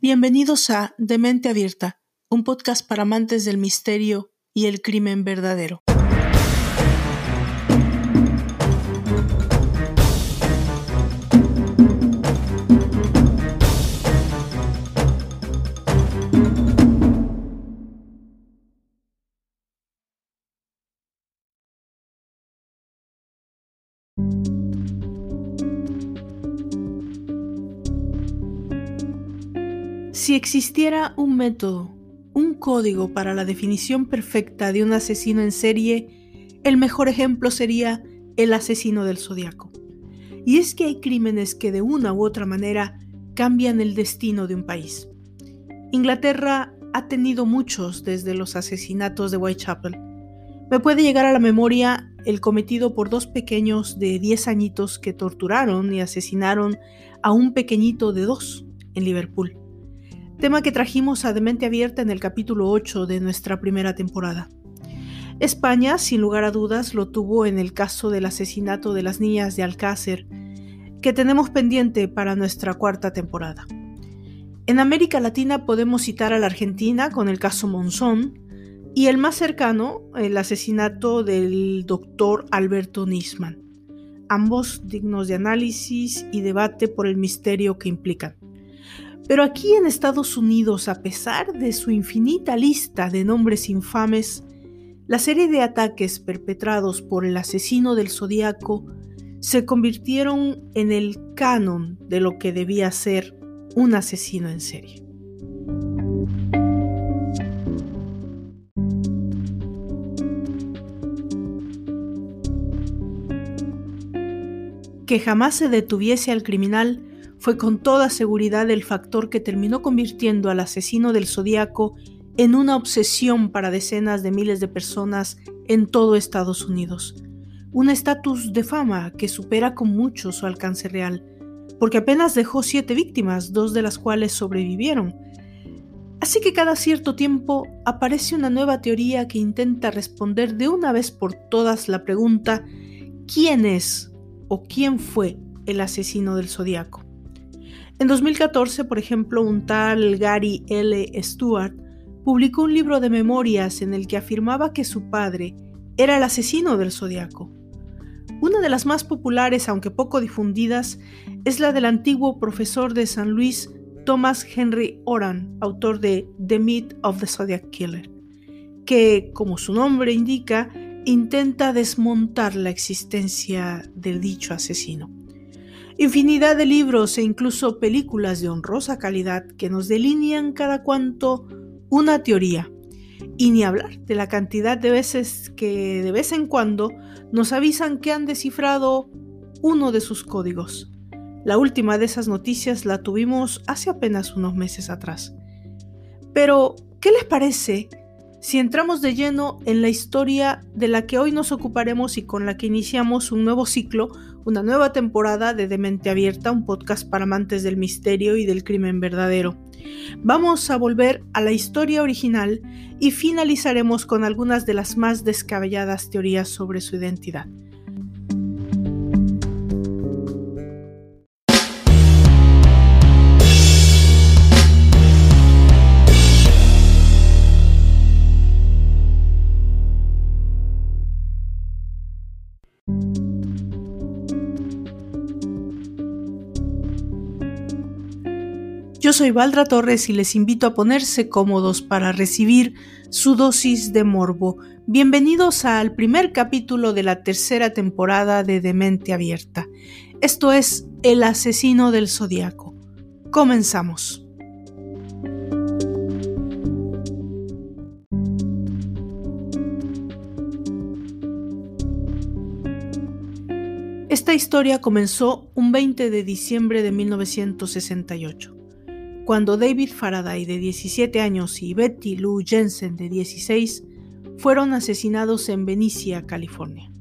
Bienvenidos a Demente Abierta, un podcast para amantes del misterio y el crimen verdadero. Si existiera un método, un código para la definición perfecta de un asesino en serie, el mejor ejemplo sería el asesino del zodiaco. Y es que hay crímenes que de una u otra manera cambian el destino de un país. Inglaterra ha tenido muchos desde los asesinatos de Whitechapel. Me puede llegar a la memoria el cometido por dos pequeños de 10 añitos que torturaron y asesinaron a un pequeñito de 2 en Liverpool tema que trajimos a Demente Abierta en el capítulo 8 de nuestra primera temporada. España, sin lugar a dudas, lo tuvo en el caso del asesinato de las niñas de Alcácer, que tenemos pendiente para nuestra cuarta temporada. En América Latina podemos citar a la Argentina con el caso Monzón y el más cercano, el asesinato del doctor Alberto Nisman, ambos dignos de análisis y debate por el misterio que implican. Pero aquí en Estados Unidos, a pesar de su infinita lista de nombres infames, la serie de ataques perpetrados por el asesino del zodiaco se convirtieron en el canon de lo que debía ser un asesino en serie. Que jamás se detuviese al criminal fue con toda seguridad el factor que terminó convirtiendo al asesino del zodiaco en una obsesión para decenas de miles de personas en todo Estados Unidos. Un estatus de fama que supera con mucho su alcance real, porque apenas dejó siete víctimas, dos de las cuales sobrevivieron. Así que cada cierto tiempo aparece una nueva teoría que intenta responder de una vez por todas la pregunta ¿quién es o quién fue el asesino del zodiaco? En 2014, por ejemplo, un tal Gary L. Stewart publicó un libro de memorias en el que afirmaba que su padre era el asesino del zodiaco. Una de las más populares, aunque poco difundidas, es la del antiguo profesor de San Luis Thomas Henry Oran, autor de The Myth of the Zodiac Killer, que, como su nombre indica, intenta desmontar la existencia del dicho asesino. Infinidad de libros e incluso películas de honrosa calidad que nos delinean cada cuanto una teoría. Y ni hablar de la cantidad de veces que de vez en cuando nos avisan que han descifrado uno de sus códigos. La última de esas noticias la tuvimos hace apenas unos meses atrás. Pero, ¿qué les parece si entramos de lleno en la historia de la que hoy nos ocuparemos y con la que iniciamos un nuevo ciclo, una nueva temporada de Demente Abierta, un podcast para amantes del misterio y del crimen verdadero. Vamos a volver a la historia original y finalizaremos con algunas de las más descabelladas teorías sobre su identidad. Yo soy Valdra Torres y les invito a ponerse cómodos para recibir su dosis de morbo. Bienvenidos al primer capítulo de la tercera temporada de Demente Abierta. Esto es El asesino del zodiaco. Comenzamos. Esta historia comenzó un 20 de diciembre de 1968 cuando David Faraday de 17 años y Betty Lou Jensen de 16 fueron asesinados en Benicia, California.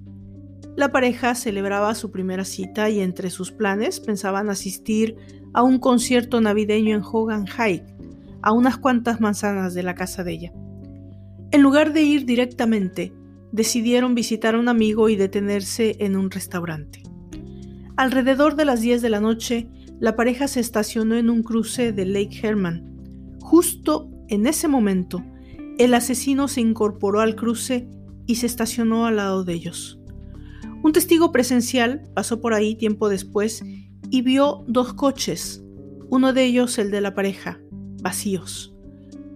La pareja celebraba su primera cita y entre sus planes pensaban asistir a un concierto navideño en Hogan Heights, a unas cuantas manzanas de la casa de ella. En lugar de ir directamente, decidieron visitar a un amigo y detenerse en un restaurante. Alrededor de las 10 de la noche, la pareja se estacionó en un cruce de Lake Herman. Justo en ese momento, el asesino se incorporó al cruce y se estacionó al lado de ellos. Un testigo presencial pasó por ahí tiempo después y vio dos coches, uno de ellos el de la pareja, vacíos.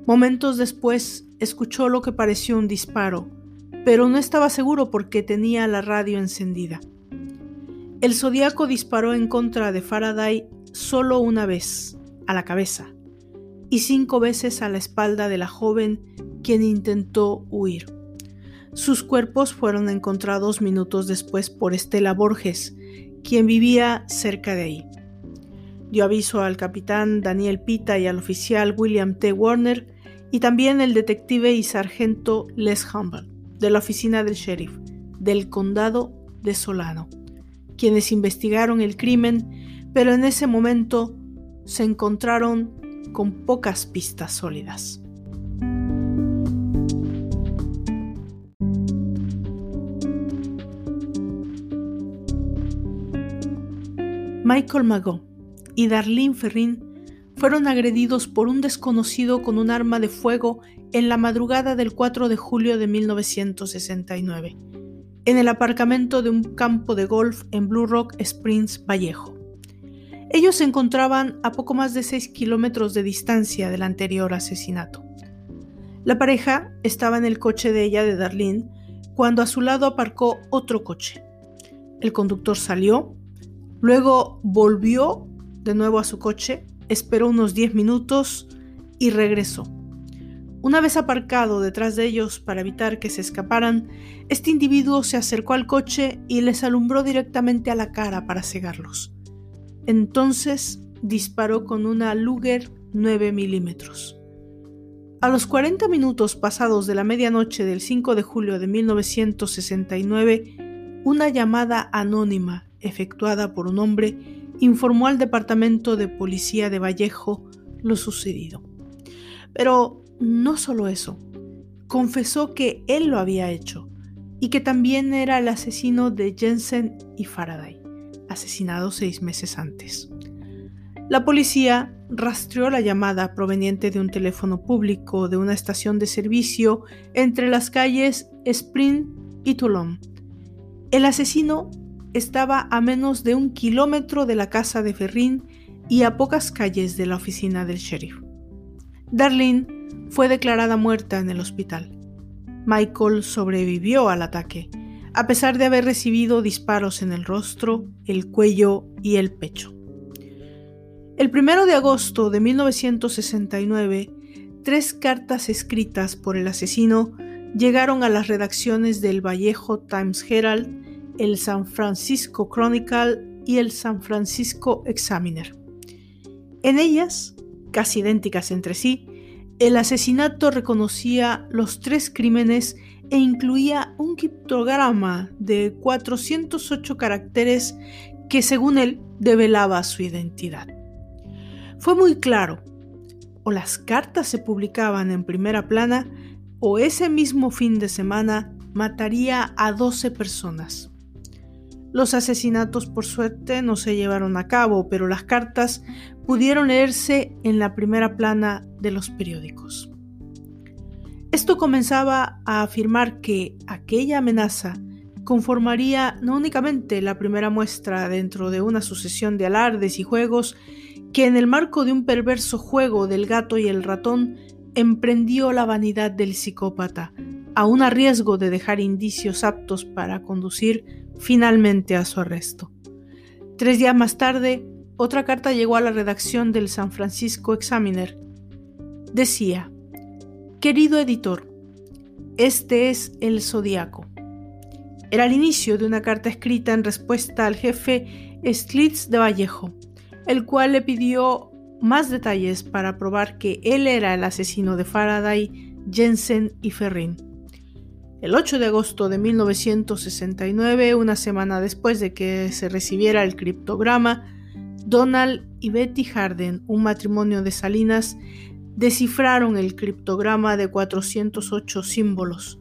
Momentos después escuchó lo que pareció un disparo, pero no estaba seguro porque tenía la radio encendida. El zodiaco disparó en contra de Faraday solo una vez, a la cabeza, y cinco veces a la espalda de la joven quien intentó huir. Sus cuerpos fueron encontrados minutos después por Estela Borges, quien vivía cerca de ahí. Dio aviso al capitán Daniel Pita y al oficial William T. Warner y también el detective y sargento Les Humble de la oficina del sheriff del condado de Solano, quienes investigaron el crimen, pero en ese momento se encontraron con pocas pistas sólidas. Michael Mago y Darlene Ferrin fueron agredidos por un desconocido con un arma de fuego en la madrugada del 4 de julio de 1969, en el aparcamiento de un campo de golf en Blue Rock Springs, Vallejo. Ellos se encontraban a poco más de 6 kilómetros de distancia del anterior asesinato. La pareja estaba en el coche de ella de Darlene cuando a su lado aparcó otro coche. El conductor salió, Luego volvió de nuevo a su coche, esperó unos 10 minutos y regresó. Una vez aparcado detrás de ellos para evitar que se escaparan, este individuo se acercó al coche y les alumbró directamente a la cara para cegarlos. Entonces disparó con una Luger 9 milímetros. A los 40 minutos pasados de la medianoche del 5 de julio de 1969, una llamada anónima efectuada por un hombre, informó al Departamento de Policía de Vallejo lo sucedido. Pero no solo eso, confesó que él lo había hecho y que también era el asesino de Jensen y Faraday, asesinados seis meses antes. La policía rastreó la llamada proveniente de un teléfono público de una estación de servicio entre las calles Spring y Toulon. El asesino estaba a menos de un kilómetro de la casa de Ferrín y a pocas calles de la oficina del sheriff. Darlene fue declarada muerta en el hospital. Michael sobrevivió al ataque, a pesar de haber recibido disparos en el rostro, el cuello y el pecho. El 1 de agosto de 1969, tres cartas escritas por el asesino llegaron a las redacciones del Vallejo Times Herald el San Francisco Chronicle y el San Francisco Examiner. En ellas, casi idénticas entre sí, el asesinato reconocía los tres crímenes e incluía un criptograma de 408 caracteres que según él develaba su identidad. Fue muy claro, o las cartas se publicaban en primera plana o ese mismo fin de semana mataría a 12 personas. Los asesinatos por suerte no se llevaron a cabo, pero las cartas pudieron leerse en la primera plana de los periódicos. Esto comenzaba a afirmar que aquella amenaza conformaría no únicamente la primera muestra dentro de una sucesión de alardes y juegos que en el marco de un perverso juego del gato y el ratón emprendió la vanidad del psicópata, aún a riesgo de dejar indicios aptos para conducir finalmente a su arresto. Tres días más tarde, otra carta llegó a la redacción del San Francisco Examiner. Decía, Querido editor, este es el Zodíaco. Era el inicio de una carta escrita en respuesta al jefe Slitz de Vallejo, el cual le pidió más detalles para probar que él era el asesino de Faraday, Jensen y Ferrin. El 8 de agosto de 1969, una semana después de que se recibiera el criptograma, Donald y Betty Harden, un matrimonio de Salinas, descifraron el criptograma de 408 símbolos.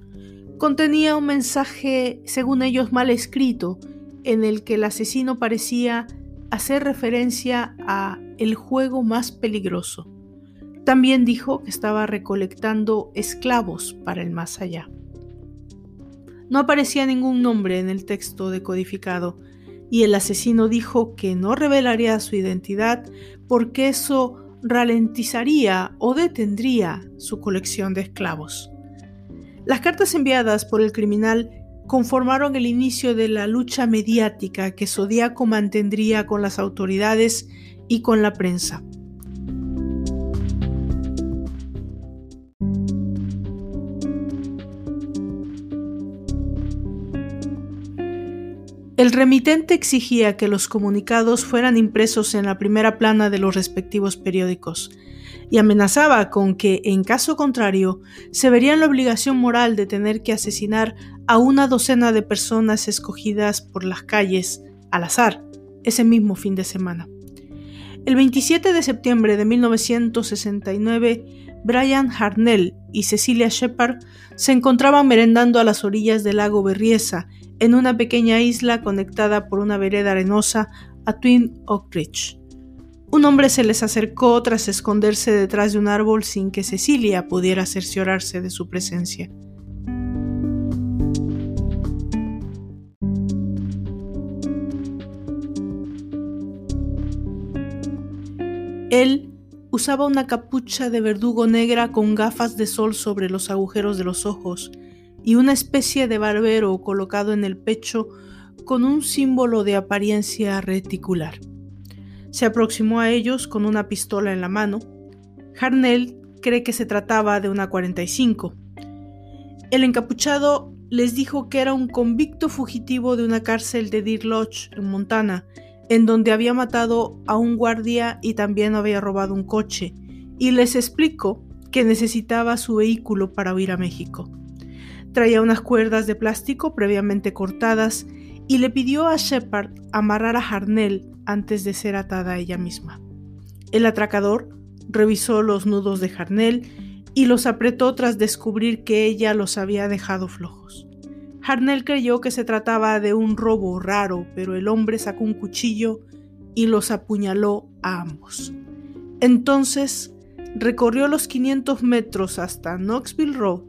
Contenía un mensaje, según ellos, mal escrito, en el que el asesino parecía hacer referencia a el juego más peligroso. También dijo que estaba recolectando esclavos para el más allá. No aparecía ningún nombre en el texto decodificado, y el asesino dijo que no revelaría su identidad porque eso ralentizaría o detendría su colección de esclavos. Las cartas enviadas por el criminal conformaron el inicio de la lucha mediática que Zodíaco mantendría con las autoridades y con la prensa. El remitente exigía que los comunicados fueran impresos en la primera plana de los respectivos periódicos y amenazaba con que, en caso contrario, se vería en la obligación moral de tener que asesinar a una docena de personas escogidas por las calles al azar ese mismo fin de semana. El 27 de septiembre de 1969, Brian Harnell y Cecilia Shepard se encontraban merendando a las orillas del lago Berriesa en una pequeña isla conectada por una vereda arenosa a Twin Oak Ridge. Un hombre se les acercó tras esconderse detrás de un árbol sin que Cecilia pudiera cerciorarse de su presencia. Él usaba una capucha de verdugo negra con gafas de sol sobre los agujeros de los ojos y una especie de barbero colocado en el pecho con un símbolo de apariencia reticular. Se aproximó a ellos con una pistola en la mano. Harnell cree que se trataba de una 45. El encapuchado les dijo que era un convicto fugitivo de una cárcel de Deer Lodge, en Montana, en donde había matado a un guardia y también había robado un coche, y les explicó que necesitaba su vehículo para huir a México. Traía unas cuerdas de plástico previamente cortadas y le pidió a Shepard amarrar a Harnell antes de ser atada ella misma. El atracador revisó los nudos de Harnell y los apretó tras descubrir que ella los había dejado flojos. Harnell creyó que se trataba de un robo raro, pero el hombre sacó un cuchillo y los apuñaló a ambos. Entonces recorrió los 500 metros hasta Knoxville Road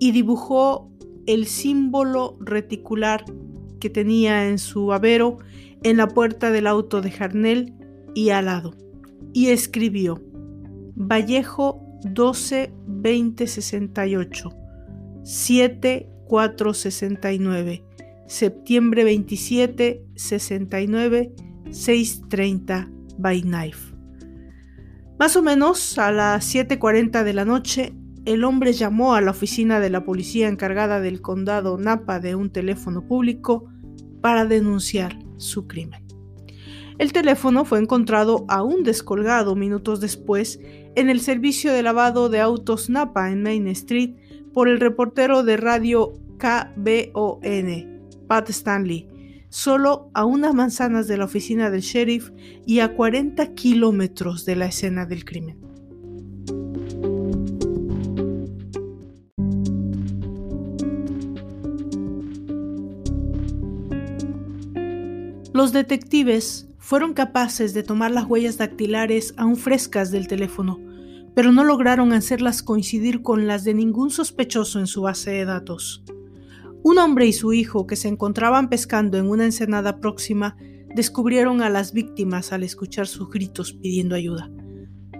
y dibujó el símbolo reticular que tenía en su avero en la puerta del auto de Harnell y al lado, y escribió Vallejo 12 20 68 7 469, septiembre 27, 69, 630 by knife. Más o menos a las 7.40 de la noche, el hombre llamó a la oficina de la policía encargada del condado Napa de un teléfono público para denunciar su crimen. El teléfono fue encontrado aún descolgado minutos después en el servicio de lavado de autos Napa en Main Street por el reportero de radio KBON, Pat Stanley, solo a unas manzanas de la oficina del sheriff y a 40 kilómetros de la escena del crimen. Los detectives fueron capaces de tomar las huellas dactilares aún frescas del teléfono, pero no lograron hacerlas coincidir con las de ningún sospechoso en su base de datos. Un hombre y su hijo que se encontraban pescando en una ensenada próxima descubrieron a las víctimas al escuchar sus gritos pidiendo ayuda,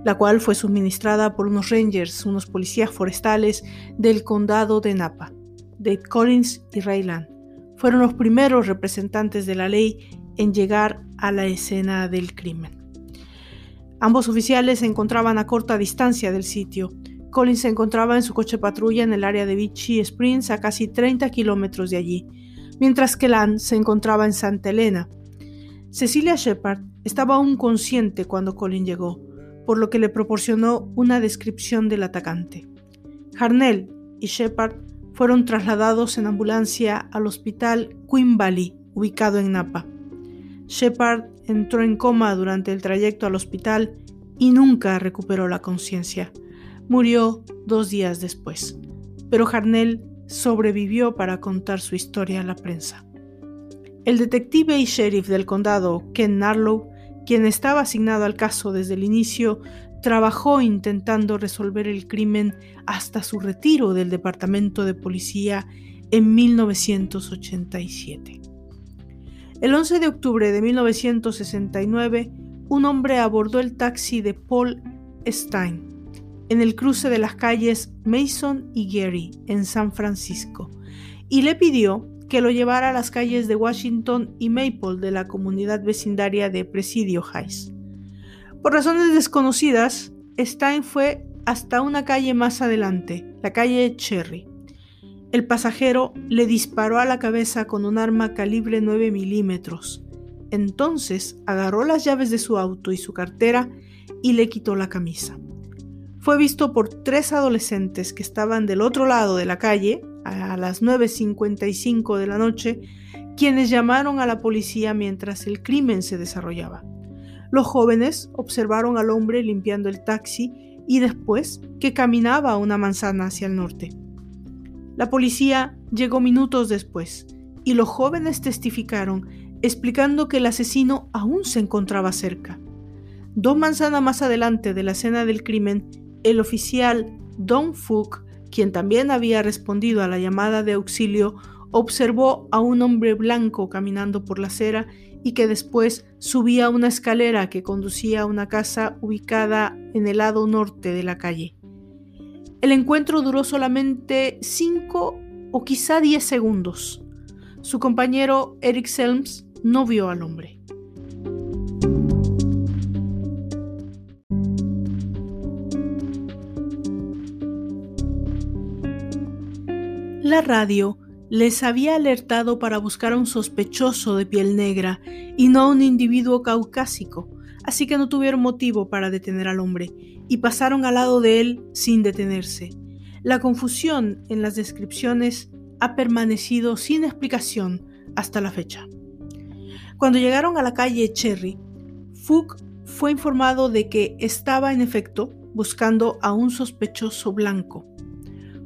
la cual fue suministrada por unos rangers, unos policías forestales del condado de Napa. Dave Collins y Rayland fueron los primeros representantes de la ley en llegar a la escena del crimen. Ambos oficiales se encontraban a corta distancia del sitio. Collins se encontraba en su coche patrulla en el área de Vichy Springs a casi 30 kilómetros de allí, mientras que Land se encontraba en Santa Elena. Cecilia Shepard estaba aún consciente cuando Collins llegó, por lo que le proporcionó una descripción del atacante. Harnell y Shepard fueron trasladados en ambulancia al hospital Queen Valley, ubicado en Napa. Shepard entró en coma durante el trayecto al hospital y nunca recuperó la conciencia. Murió dos días después, pero Harnell sobrevivió para contar su historia a la prensa. El detective y sheriff del condado, Ken Narlow, quien estaba asignado al caso desde el inicio, trabajó intentando resolver el crimen hasta su retiro del departamento de policía en 1987. El 11 de octubre de 1969, un hombre abordó el taxi de Paul Stein en el cruce de las calles Mason y Gary en San Francisco y le pidió que lo llevara a las calles de Washington y Maple de la comunidad vecindaria de Presidio Heights. Por razones desconocidas, Stein fue hasta una calle más adelante, la calle Cherry. El pasajero le disparó a la cabeza con un arma calibre 9 milímetros. Entonces agarró las llaves de su auto y su cartera y le quitó la camisa. Fue visto por tres adolescentes que estaban del otro lado de la calle a las 9.55 de la noche, quienes llamaron a la policía mientras el crimen se desarrollaba. Los jóvenes observaron al hombre limpiando el taxi y después que caminaba una manzana hacia el norte. La policía llegó minutos después y los jóvenes testificaron explicando que el asesino aún se encontraba cerca. Dos manzanas más adelante de la escena del crimen, el oficial Don Fook quien también había respondido a la llamada de auxilio, observó a un hombre blanco caminando por la acera y que después subía una escalera que conducía a una casa ubicada en el lado norte de la calle. El encuentro duró solamente 5 o quizá 10 segundos. Su compañero Eric Selms no vio al hombre. La radio les había alertado para buscar a un sospechoso de piel negra y no a un individuo caucásico, así que no tuvieron motivo para detener al hombre y pasaron al lado de él sin detenerse. La confusión en las descripciones ha permanecido sin explicación hasta la fecha. Cuando llegaron a la calle Cherry, Fook fue informado de que estaba en efecto buscando a un sospechoso blanco.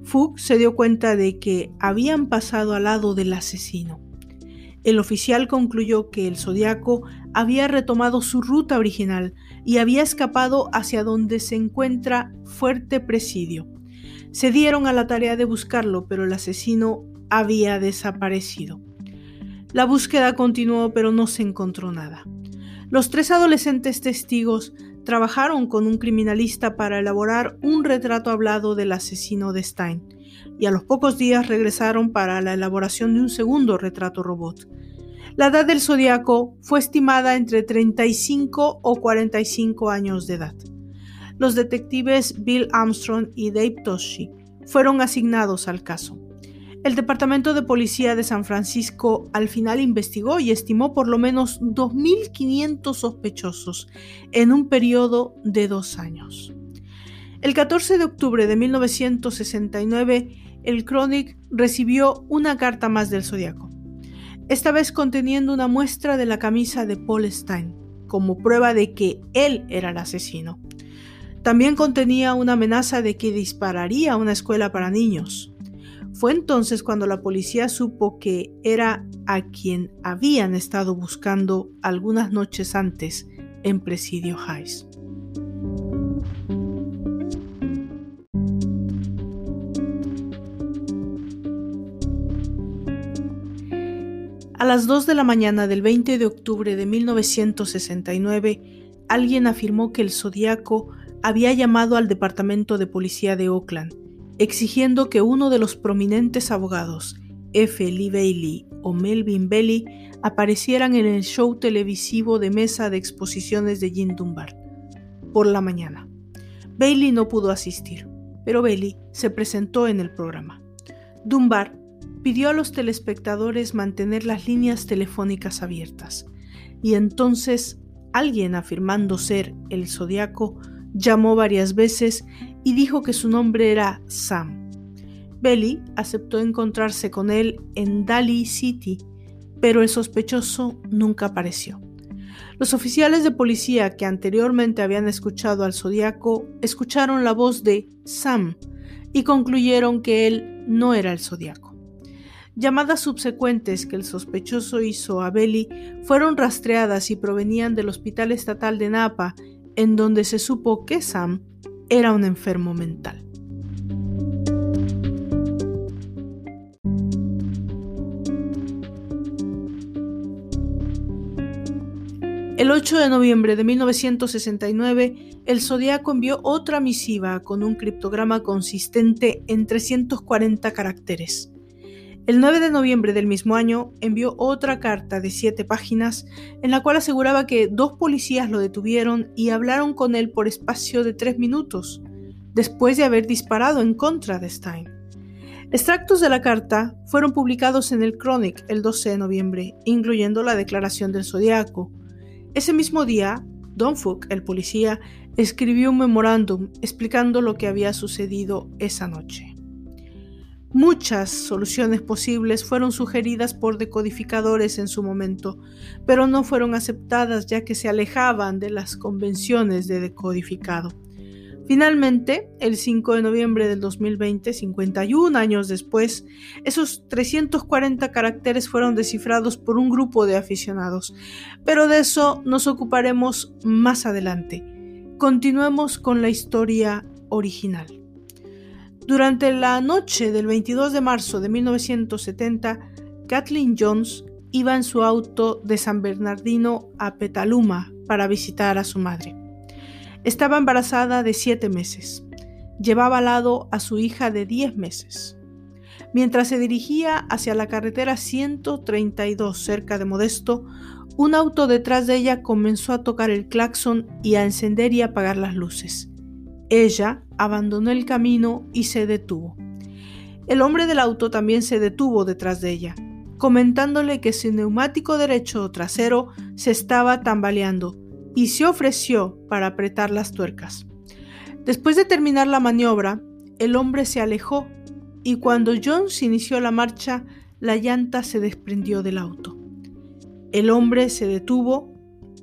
Fook se dio cuenta de que habían pasado al lado del asesino. El oficial concluyó que el zodiaco había retomado su ruta original y había escapado hacia donde se encuentra Fuerte Presidio. Se dieron a la tarea de buscarlo, pero el asesino había desaparecido. La búsqueda continuó, pero no se encontró nada. Los tres adolescentes testigos trabajaron con un criminalista para elaborar un retrato hablado del asesino de Stein, y a los pocos días regresaron para la elaboración de un segundo retrato robot. La edad del zodiaco fue estimada entre 35 o 45 años de edad. Los detectives Bill Armstrong y Dave Toshi fueron asignados al caso. El Departamento de Policía de San Francisco al final investigó y estimó por lo menos 2.500 sospechosos en un periodo de dos años. El 14 de octubre de 1969, el Chronic recibió una carta más del Zodiaco, esta vez conteniendo una muestra de la camisa de Paul Stein, como prueba de que él era el asesino. También contenía una amenaza de que dispararía a una escuela para niños. Fue entonces cuando la policía supo que era a quien habían estado buscando algunas noches antes en Presidio Heights. A las 2 de la mañana del 20 de octubre de 1969, alguien afirmó que el Zodíaco había llamado al Departamento de Policía de Oakland exigiendo que uno de los prominentes abogados, F. Lee Bailey o Melvin Bailey, aparecieran en el show televisivo de mesa de exposiciones de Jim Dunbar por la mañana. Bailey no pudo asistir, pero Bailey se presentó en el programa. Dunbar pidió a los telespectadores mantener las líneas telefónicas abiertas, y entonces alguien afirmando ser el zodiaco llamó varias veces y dijo que su nombre era Sam. Belly aceptó encontrarse con él en Daly City, pero el sospechoso nunca apareció. Los oficiales de policía que anteriormente habían escuchado al zodiaco escucharon la voz de Sam y concluyeron que él no era el zodiaco. Llamadas subsecuentes que el sospechoso hizo a Belly fueron rastreadas y provenían del Hospital Estatal de Napa, en donde se supo que Sam era un enfermo mental. El 8 de noviembre de 1969, el Zodíaco envió otra misiva con un criptograma consistente en 340 caracteres. El 9 de noviembre del mismo año envió otra carta de siete páginas en la cual aseguraba que dos policías lo detuvieron y hablaron con él por espacio de tres minutos, después de haber disparado en contra de Stein. Extractos de la carta fueron publicados en el Chronic el 12 de noviembre, incluyendo la declaración del Zodíaco, ese mismo día, Don Fook, el policía, escribió un memorándum explicando lo que había sucedido esa noche. Muchas soluciones posibles fueron sugeridas por decodificadores en su momento, pero no fueron aceptadas ya que se alejaban de las convenciones de decodificado. Finalmente, el 5 de noviembre del 2020, 51 años después, esos 340 caracteres fueron descifrados por un grupo de aficionados, pero de eso nos ocuparemos más adelante. Continuemos con la historia original. Durante la noche del 22 de marzo de 1970, Kathleen Jones iba en su auto de San Bernardino a Petaluma para visitar a su madre. Estaba embarazada de siete meses. Llevaba al lado a su hija de diez meses. Mientras se dirigía hacia la carretera 132 cerca de Modesto, un auto detrás de ella comenzó a tocar el claxon y a encender y apagar las luces. Ella abandonó el camino y se detuvo. El hombre del auto también se detuvo detrás de ella, comentándole que su neumático derecho trasero se estaba tambaleando y se ofreció para apretar las tuercas. Después de terminar la maniobra, el hombre se alejó y cuando Jones inició la marcha, la llanta se desprendió del auto. El hombre se detuvo,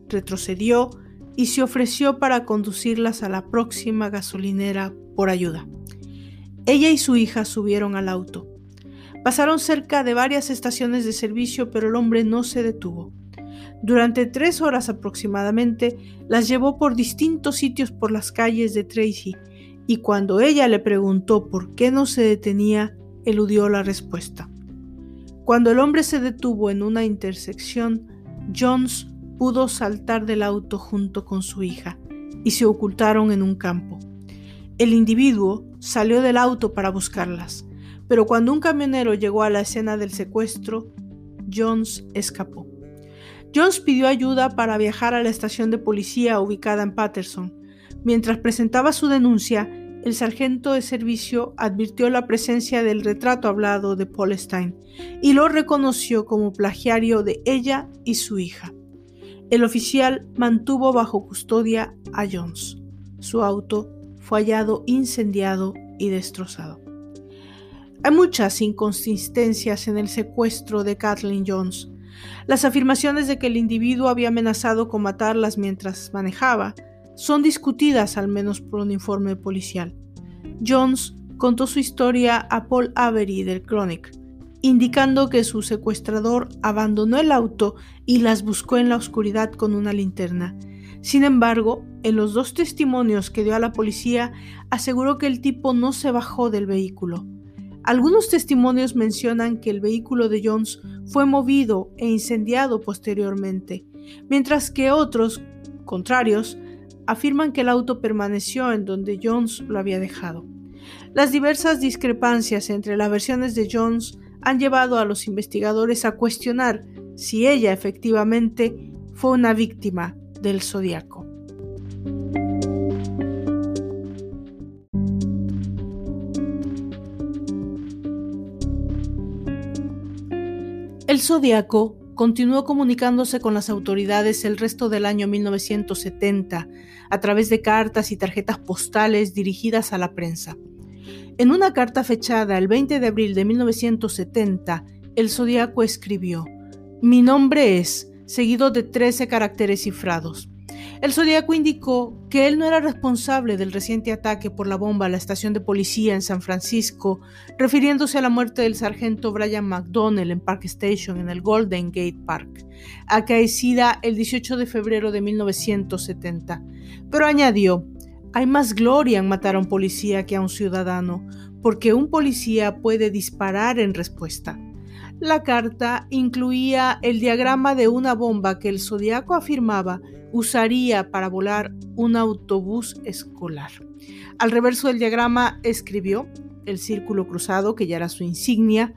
retrocedió y se ofreció para conducirlas a la próxima gasolinera por ayuda. Ella y su hija subieron al auto. Pasaron cerca de varias estaciones de servicio, pero el hombre no se detuvo. Durante tres horas aproximadamente las llevó por distintos sitios por las calles de Tracy y cuando ella le preguntó por qué no se detenía, eludió la respuesta. Cuando el hombre se detuvo en una intersección, Jones pudo saltar del auto junto con su hija y se ocultaron en un campo. El individuo salió del auto para buscarlas, pero cuando un camionero llegó a la escena del secuestro, Jones escapó. Jones pidió ayuda para viajar a la estación de policía ubicada en Patterson. Mientras presentaba su denuncia, el sargento de servicio advirtió la presencia del retrato hablado de Paul Stein y lo reconoció como plagiario de ella y su hija. El oficial mantuvo bajo custodia a Jones. Su auto fue hallado incendiado y destrozado. Hay muchas inconsistencias en el secuestro de Kathleen Jones. Las afirmaciones de que el individuo había amenazado con matarlas mientras manejaba son discutidas al menos por un informe policial. Jones contó su historia a Paul Avery del Chronic, indicando que su secuestrador abandonó el auto y las buscó en la oscuridad con una linterna. Sin embargo, en los dos testimonios que dio a la policía, aseguró que el tipo no se bajó del vehículo. Algunos testimonios mencionan que el vehículo de Jones fue movido e incendiado posteriormente, mientras que otros, contrarios, afirman que el auto permaneció en donde Jones lo había dejado. Las diversas discrepancias entre las versiones de Jones han llevado a los investigadores a cuestionar si ella efectivamente fue una víctima del zodiaco. El Zodíaco continuó comunicándose con las autoridades el resto del año 1970 a través de cartas y tarjetas postales dirigidas a la prensa. En una carta fechada el 20 de abril de 1970, el Zodíaco escribió: Mi nombre es, seguido de 13 caracteres cifrados. El Zodíaco indicó que él no era responsable del reciente ataque por la bomba a la estación de policía en San Francisco, refiriéndose a la muerte del sargento Brian McDonnell en Park Station en el Golden Gate Park, acaecida el 18 de febrero de 1970. Pero añadió, hay más gloria en matar a un policía que a un ciudadano, porque un policía puede disparar en respuesta. La carta incluía el diagrama de una bomba que el zodiaco afirmaba usaría para volar un autobús escolar. Al reverso del diagrama escribió el círculo cruzado, que ya era su insignia,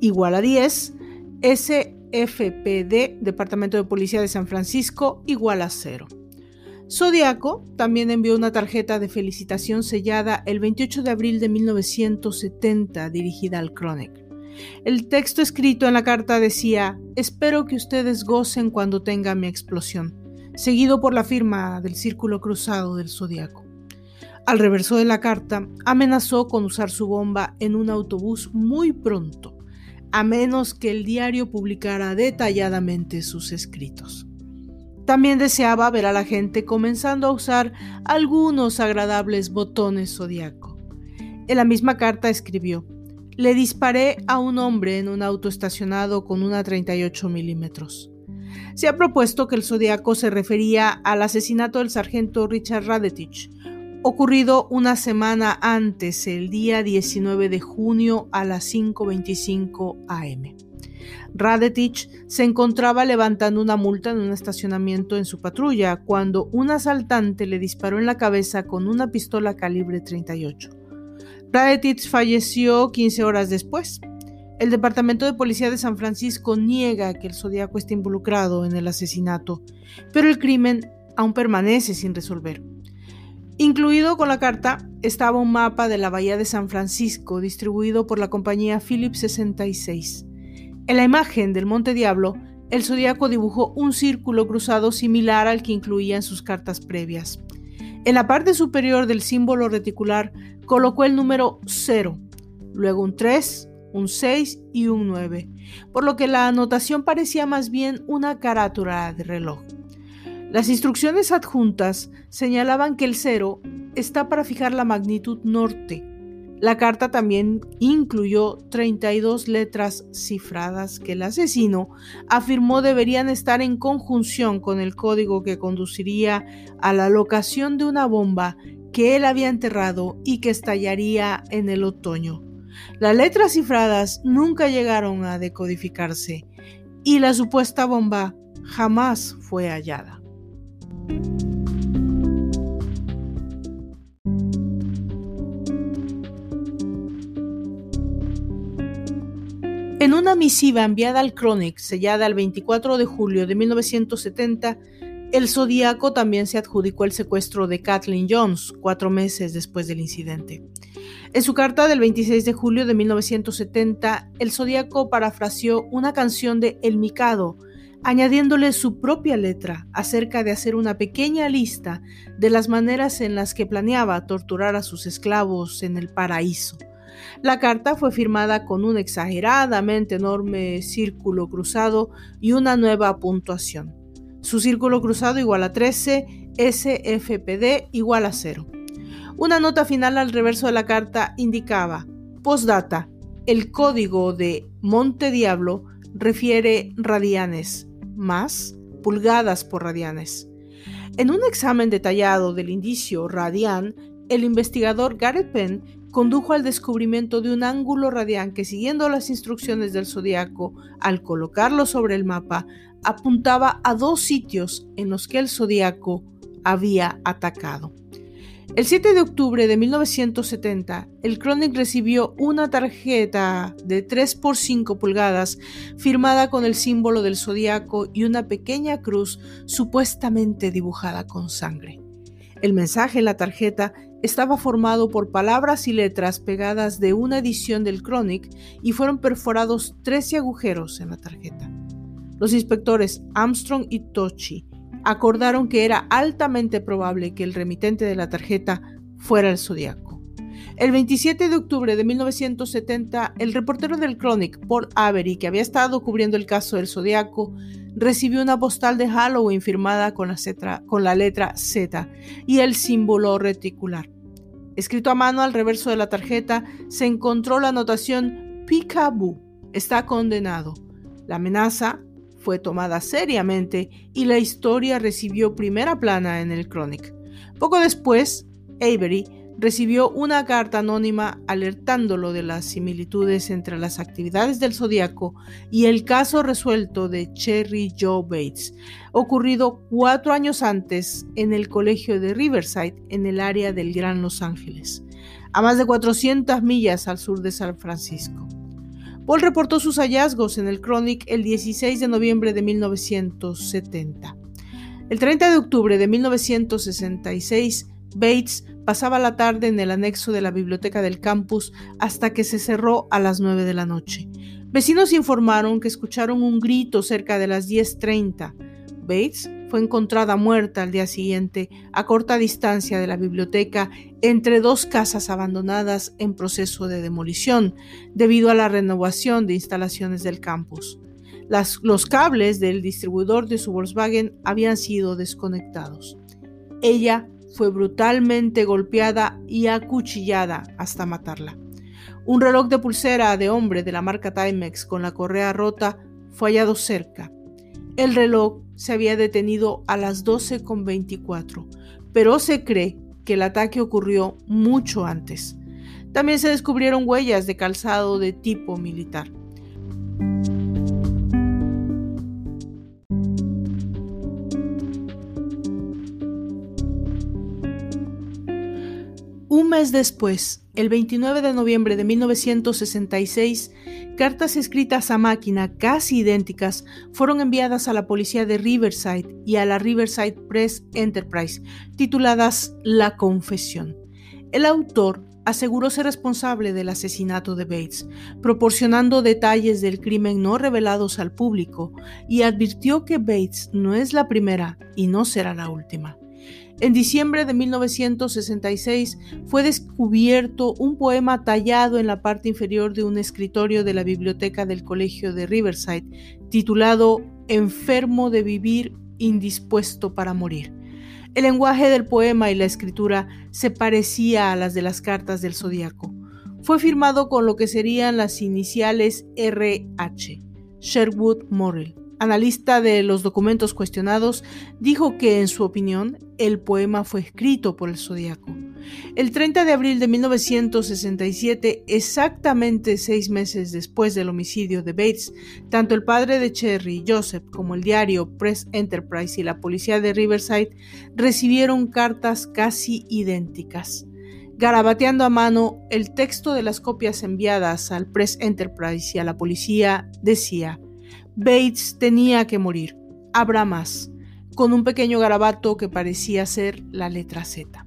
igual a 10, SFPD, Departamento de Policía de San Francisco, igual a 0. Zodiaco también envió una tarjeta de felicitación sellada el 28 de abril de 1970 dirigida al Chronic. El texto escrito en la carta decía, espero que ustedes gocen cuando tenga mi explosión, seguido por la firma del círculo cruzado del zodiaco. Al reverso de la carta, amenazó con usar su bomba en un autobús muy pronto, a menos que el diario publicara detalladamente sus escritos. También deseaba ver a la gente comenzando a usar algunos agradables botones zodiaco. En la misma carta escribió, le disparé a un hombre en un auto estacionado con una 38 milímetros. Se ha propuesto que el zodiaco se refería al asesinato del sargento Richard Radetich, ocurrido una semana antes, el día 19 de junio a las 5.25 am. Radetich se encontraba levantando una multa en un estacionamiento en su patrulla cuando un asaltante le disparó en la cabeza con una pistola calibre 38. Radetich falleció 15 horas después. El Departamento de Policía de San Francisco niega que el Zodíaco esté involucrado en el asesinato, pero el crimen aún permanece sin resolver. Incluido con la carta estaba un mapa de la Bahía de San Francisco distribuido por la compañía Philips 66. En la imagen del Monte Diablo, el zodiaco dibujó un círculo cruzado similar al que incluía en sus cartas previas. En la parte superior del símbolo reticular colocó el número 0, luego un 3, un 6 y un 9, por lo que la anotación parecía más bien una carátula de reloj. Las instrucciones adjuntas señalaban que el 0 está para fijar la magnitud norte. La carta también incluyó 32 letras cifradas que el asesino afirmó deberían estar en conjunción con el código que conduciría a la locación de una bomba que él había enterrado y que estallaría en el otoño. Las letras cifradas nunca llegaron a decodificarse y la supuesta bomba jamás fue hallada. En una misiva enviada al Chronic, sellada el 24 de julio de 1970, el Zodíaco también se adjudicó el secuestro de Kathleen Jones cuatro meses después del incidente. En su carta del 26 de julio de 1970, el Zodíaco parafraseó una canción de El Mikado, añadiéndole su propia letra acerca de hacer una pequeña lista de las maneras en las que planeaba torturar a sus esclavos en el paraíso. La carta fue firmada con un exageradamente enorme círculo cruzado y una nueva puntuación. Su círculo cruzado igual a 13, SFPD igual a 0. Una nota final al reverso de la carta indicaba, postdata, el código de Monte Diablo refiere radianes, más pulgadas por radianes. En un examen detallado del indicio radian, el investigador Garrett Penn condujo al descubrimiento de un ángulo radian que siguiendo las instrucciones del zodiaco, al colocarlo sobre el mapa, apuntaba a dos sitios en los que el zodiaco había atacado. El 7 de octubre de 1970, el Chronic recibió una tarjeta de 3 por 5 pulgadas firmada con el símbolo del zodiaco y una pequeña cruz supuestamente dibujada con sangre. El mensaje en la tarjeta estaba formado por palabras y letras pegadas de una edición del Chronic y fueron perforados 13 agujeros en la tarjeta. Los inspectores Armstrong y Tochi acordaron que era altamente probable que el remitente de la tarjeta fuera el zodiaco. El 27 de octubre de 1970, el reportero del Chronic, Paul Avery, que había estado cubriendo el caso del Zodiaco, recibió una postal de Halloween firmada con la, con la letra Z y el símbolo reticular. Escrito a mano al reverso de la tarjeta se encontró la anotación Picaboo, está condenado. La amenaza fue tomada seriamente y la historia recibió primera plana en el Chronic. Poco después, Avery recibió una carta anónima alertándolo de las similitudes entre las actividades del Zodíaco y el caso resuelto de Cherry Joe Bates, ocurrido cuatro años antes en el colegio de Riverside, en el área del Gran Los Ángeles, a más de 400 millas al sur de San Francisco. Paul reportó sus hallazgos en el Chronic el 16 de noviembre de 1970. El 30 de octubre de 1966, Bates pasaba la tarde en el anexo de la biblioteca del campus hasta que se cerró a las 9 de la noche. Vecinos informaron que escucharon un grito cerca de las 10.30. Bates fue encontrada muerta al día siguiente a corta distancia de la biblioteca entre dos casas abandonadas en proceso de demolición debido a la renovación de instalaciones del campus. los cables del distribuidor de su Volkswagen habían sido desconectados. Ella fue brutalmente golpeada y acuchillada hasta matarla. Un reloj de pulsera de hombre de la marca Timex con la correa rota fue hallado cerca. El reloj se había detenido a las 12.24, pero se cree que el ataque ocurrió mucho antes. También se descubrieron huellas de calzado de tipo militar. Mes después, el 29 de noviembre de 1966, cartas escritas a máquina casi idénticas fueron enviadas a la policía de Riverside y a la Riverside Press Enterprise, tituladas La Confesión. El autor aseguró ser responsable del asesinato de Bates, proporcionando detalles del crimen no revelados al público, y advirtió que Bates no es la primera y no será la última. En diciembre de 1966 fue descubierto un poema tallado en la parte inferior de un escritorio de la biblioteca del Colegio de Riverside, titulado Enfermo de vivir, indispuesto para morir. El lenguaje del poema y la escritura se parecía a las de las cartas del zodiaco. Fue firmado con lo que serían las iniciales RH, Sherwood Morrill analista de los documentos cuestionados, dijo que, en su opinión, el poema fue escrito por el zodiaco. El 30 de abril de 1967, exactamente seis meses después del homicidio de Bates, tanto el padre de Cherry, Joseph, como el diario Press Enterprise y la policía de Riverside recibieron cartas casi idénticas. Garabateando a mano, el texto de las copias enviadas al Press Enterprise y a la policía decía, Bates tenía que morir. Habrá más, con un pequeño garabato que parecía ser la letra Z.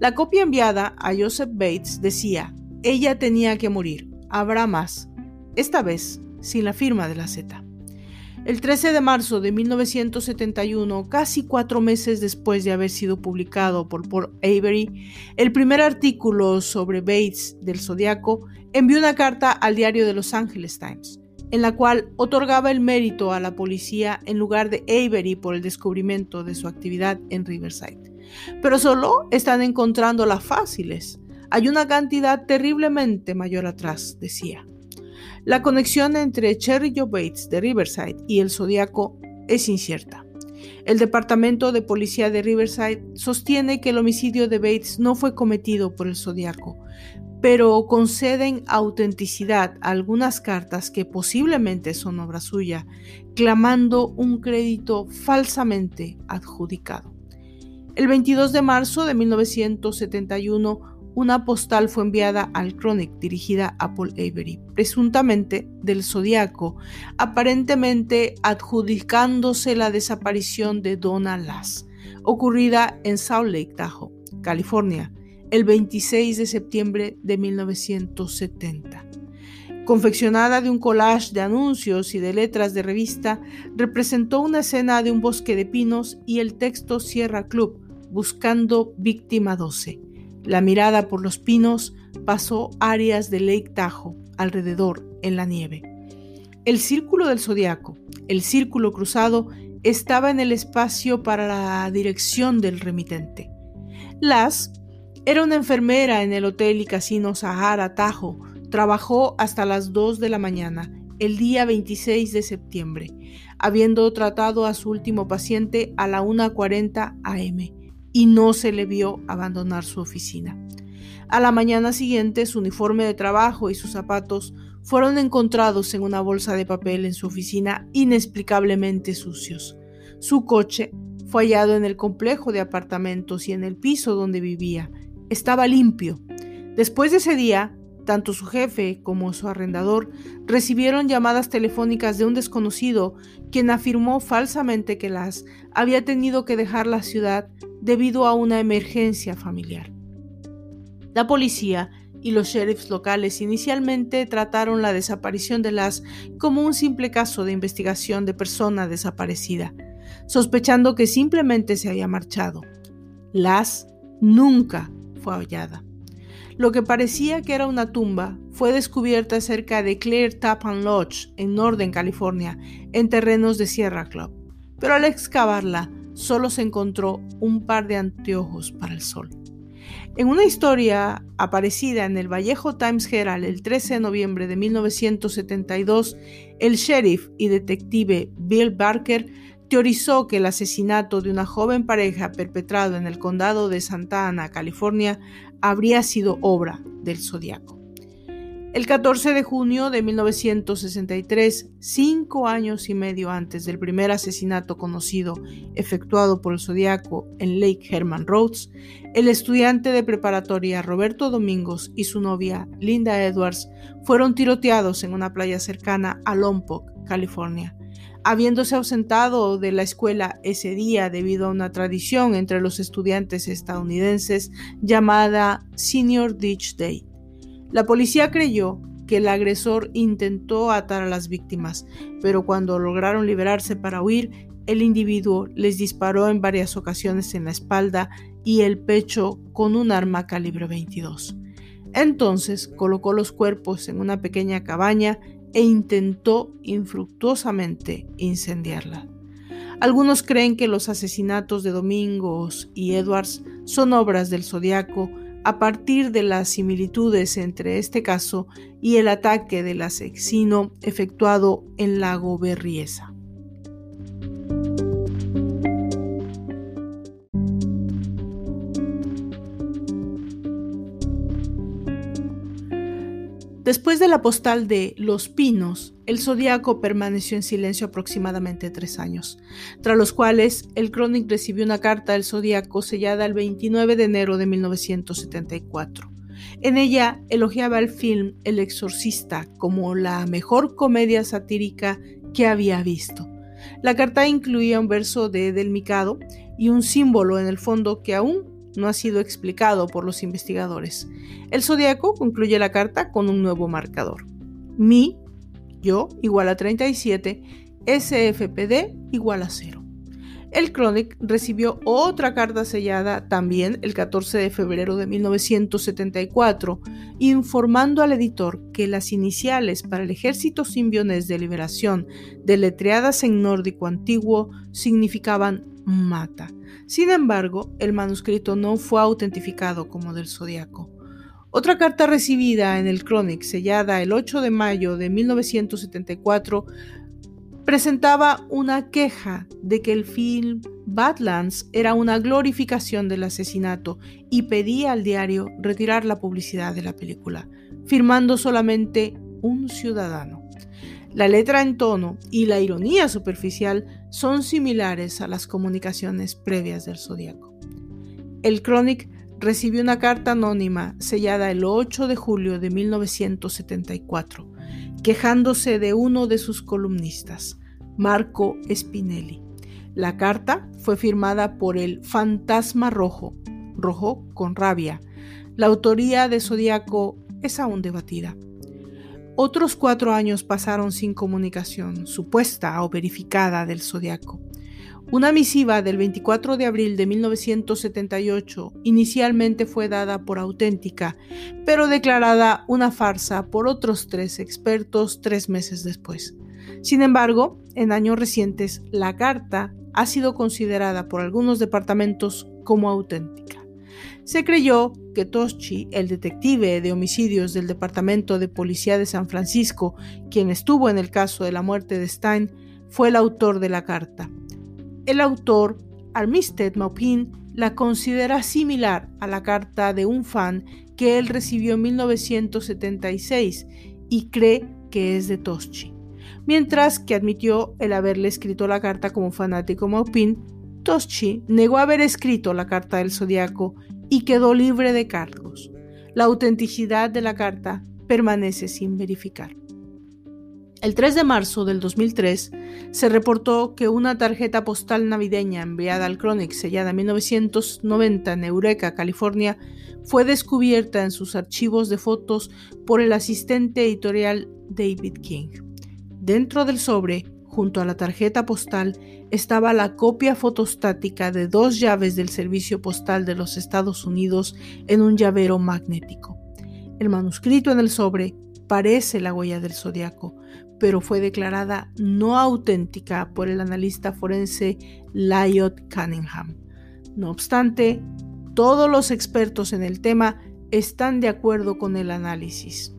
La copia enviada a Joseph Bates decía, ella tenía que morir, habrá más, esta vez sin la firma de la Z. El 13 de marzo de 1971, casi cuatro meses después de haber sido publicado por Paul Avery, el primer artículo sobre Bates del Zodiaco envió una carta al diario de Los Angeles Times en la cual otorgaba el mérito a la policía en lugar de Avery por el descubrimiento de su actividad en Riverside. Pero solo están encontrando las fáciles. Hay una cantidad terriblemente mayor atrás, decía. La conexión entre Cherry Joe Bates de Riverside y el Zodíaco es incierta. El Departamento de Policía de Riverside sostiene que el homicidio de Bates no fue cometido por el Zodíaco, pero conceden autenticidad a algunas cartas que posiblemente son obra suya, clamando un crédito falsamente adjudicado. El 22 de marzo de 1971, una postal fue enviada al Chronic dirigida a Paul Avery, presuntamente del Zodíaco, aparentemente adjudicándose la desaparición de Donna Lass, ocurrida en Salt Lake Tahoe, California, el 26 de septiembre de 1970. Confeccionada de un collage de anuncios y de letras de revista, representó una escena de un bosque de pinos y el texto Sierra Club, buscando víctima 12. La mirada por los pinos pasó áreas de Lake Tahoe alrededor en la nieve. El círculo del zodiaco, el círculo cruzado, estaba en el espacio para la dirección del remitente. Las era una enfermera en el hotel y casino Sahara Tahoe. Trabajó hasta las 2 de la mañana, el día 26 de septiembre, habiendo tratado a su último paciente a la 1.40 am y no se le vio abandonar su oficina. A la mañana siguiente su uniforme de trabajo y sus zapatos fueron encontrados en una bolsa de papel en su oficina inexplicablemente sucios. Su coche fue hallado en el complejo de apartamentos y en el piso donde vivía. Estaba limpio. Después de ese día, tanto su jefe como su arrendador recibieron llamadas telefónicas de un desconocido quien afirmó falsamente que las había tenido que dejar la ciudad debido a una emergencia familiar. La policía y los sheriffs locales inicialmente trataron la desaparición de las como un simple caso de investigación de persona desaparecida, sospechando que simplemente se había marchado. Las nunca fue hallada. Lo que parecía que era una tumba fue descubierta cerca de Clear Tappan Lodge, en Northern California, en terrenos de Sierra Club. Pero al excavarla, solo se encontró un par de anteojos para el sol. En una historia aparecida en el Vallejo Times Herald el 13 de noviembre de 1972, el sheriff y detective Bill Barker teorizó que el asesinato de una joven pareja perpetrado en el condado de Santa Ana, California, habría sido obra del zodiaco. El 14 de junio de 1963, cinco años y medio antes del primer asesinato conocido efectuado por el Zodíaco en Lake Herman Roads, el estudiante de preparatoria Roberto Domingos y su novia Linda Edwards fueron tiroteados en una playa cercana a Lompoc, California. Habiéndose ausentado de la escuela ese día debido a una tradición entre los estudiantes estadounidenses llamada Senior Ditch Day. La policía creyó que el agresor intentó atar a las víctimas, pero cuando lograron liberarse para huir, el individuo les disparó en varias ocasiones en la espalda y el pecho con un arma calibre 22. Entonces colocó los cuerpos en una pequeña cabaña e intentó infructuosamente incendiarla. Algunos creen que los asesinatos de Domingos y Edwards son obras del zodiaco a partir de las similitudes entre este caso y el ataque del asesino efectuado en Lago Berriesa. Después de la postal de Los Pinos, el zodiaco permaneció en silencio aproximadamente tres años, tras los cuales el Chronic recibió una carta del zodiaco sellada el 29 de enero de 1974. En ella elogiaba el film El Exorcista como la mejor comedia satírica que había visto. La carta incluía un verso de Del Mikado y un símbolo en el fondo que aún no ha sido explicado por los investigadores. El zodiaco concluye la carta con un nuevo marcador. Mi, yo, igual a 37, SFPD igual a 0. El Chronic recibió otra carta sellada también el 14 de febrero de 1974, informando al editor que las iniciales para el ejército simbionés de liberación, deletreadas en nórdico antiguo, significaban mata. Sin embargo, el manuscrito no fue autentificado como del zodiaco. Otra carta recibida en el Chronic, sellada el 8 de mayo de 1974, presentaba una queja de que el film Badlands era una glorificación del asesinato y pedía al diario retirar la publicidad de la película, firmando solamente un ciudadano. La letra en tono y la ironía superficial son similares a las comunicaciones previas del zodiaco. El Chronic recibió una carta anónima sellada el 8 de julio de 1974, quejándose de uno de sus columnistas, Marco Spinelli. La carta fue firmada por el Fantasma Rojo, rojo con rabia. La autoría de Zodíaco es aún debatida. Otros cuatro años pasaron sin comunicación supuesta o verificada del zodiaco. Una misiva del 24 de abril de 1978 inicialmente fue dada por auténtica, pero declarada una farsa por otros tres expertos tres meses después. Sin embargo, en años recientes, la carta ha sido considerada por algunos departamentos como auténtica. Se creyó que Toschi, el detective de homicidios del Departamento de Policía de San Francisco, quien estuvo en el caso de la muerte de Stein, fue el autor de la carta. El autor, Armistead Maupin, la considera similar a la carta de un fan que él recibió en 1976 y cree que es de Toschi. Mientras que admitió el haberle escrito la carta como fanático Maupin, Toschi negó haber escrito la carta del zodiaco y quedó libre de cargos. La autenticidad de la carta permanece sin verificar. El 3 de marzo del 2003 se reportó que una tarjeta postal navideña enviada al Chronic sellada en 1990 en Eureka, California, fue descubierta en sus archivos de fotos por el asistente editorial David King. Dentro del sobre, junto a la tarjeta postal, estaba la copia fotostática de dos llaves del Servicio Postal de los Estados Unidos en un llavero magnético. El manuscrito en el sobre parece la huella del zodiaco, pero fue declarada no auténtica por el analista forense Lyot Cunningham. No obstante, todos los expertos en el tema están de acuerdo con el análisis.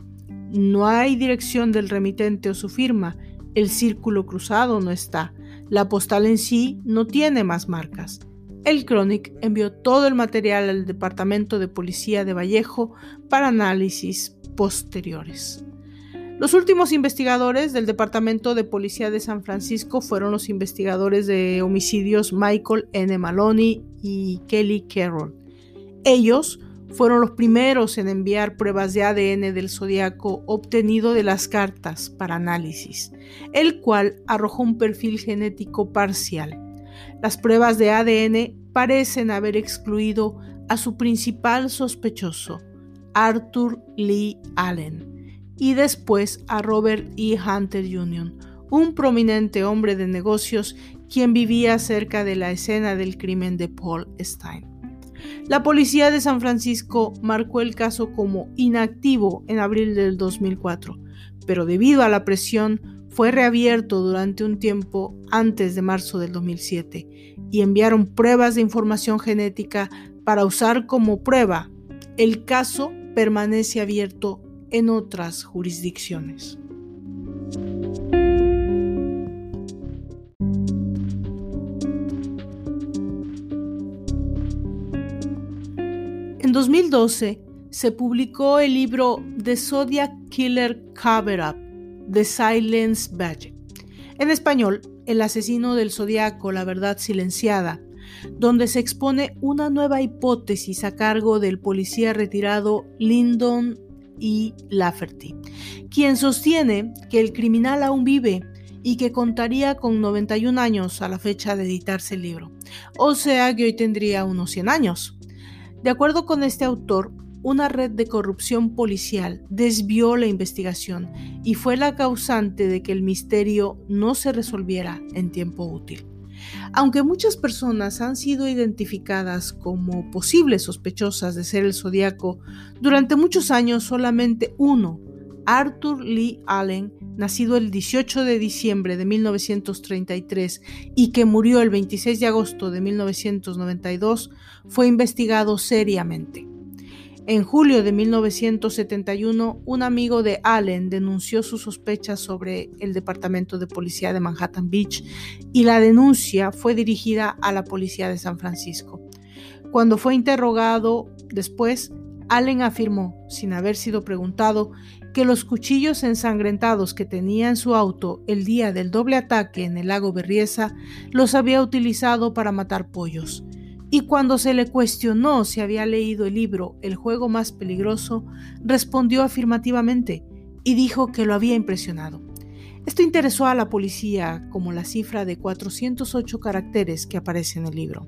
No hay dirección del remitente o su firma, el círculo cruzado no está, la postal en sí no tiene más marcas. El Chronic envió todo el material al Departamento de Policía de Vallejo para análisis posteriores. Los últimos investigadores del Departamento de Policía de San Francisco fueron los investigadores de homicidios Michael N. Maloney y Kelly Carroll. Ellos fueron los primeros en enviar pruebas de ADN del zodiaco obtenido de las cartas para análisis, el cual arrojó un perfil genético parcial. Las pruebas de ADN parecen haber excluido a su principal sospechoso, Arthur Lee Allen y después a Robert E. Hunter Jr., un prominente hombre de negocios quien vivía cerca de la escena del crimen de Paul Stein. La policía de San Francisco marcó el caso como inactivo en abril del 2004, pero debido a la presión fue reabierto durante un tiempo antes de marzo del 2007 y enviaron pruebas de información genética para usar como prueba. El caso permanece abierto en otras jurisdicciones. En 2012 se publicó el libro The Zodiac Killer Cover Up, The Silence Badge. En español, El asesino del zodiaco, la verdad silenciada, donde se expone una nueva hipótesis a cargo del policía retirado Lyndon y Lafferty, quien sostiene que el criminal aún vive y que contaría con 91 años a la fecha de editarse el libro, o sea que hoy tendría unos 100 años. De acuerdo con este autor, una red de corrupción policial desvió la investigación y fue la causante de que el misterio no se resolviera en tiempo útil. Aunque muchas personas han sido identificadas como posibles sospechosas de ser el zodiaco, durante muchos años solamente uno, Arthur Lee Allen, nacido el 18 de diciembre de 1933 y que murió el 26 de agosto de 1992, fue investigado seriamente. En julio de 1971, un amigo de Allen denunció sus sospechas sobre el Departamento de Policía de Manhattan Beach y la denuncia fue dirigida a la Policía de San Francisco. Cuando fue interrogado después, Allen afirmó, sin haber sido preguntado, que los cuchillos ensangrentados que tenía en su auto el día del doble ataque en el lago Berriesa los había utilizado para matar pollos y cuando se le cuestionó si había leído el libro El juego más peligroso, respondió afirmativamente y dijo que lo había impresionado. Esto interesó a la policía como la cifra de 408 caracteres que aparece en el libro.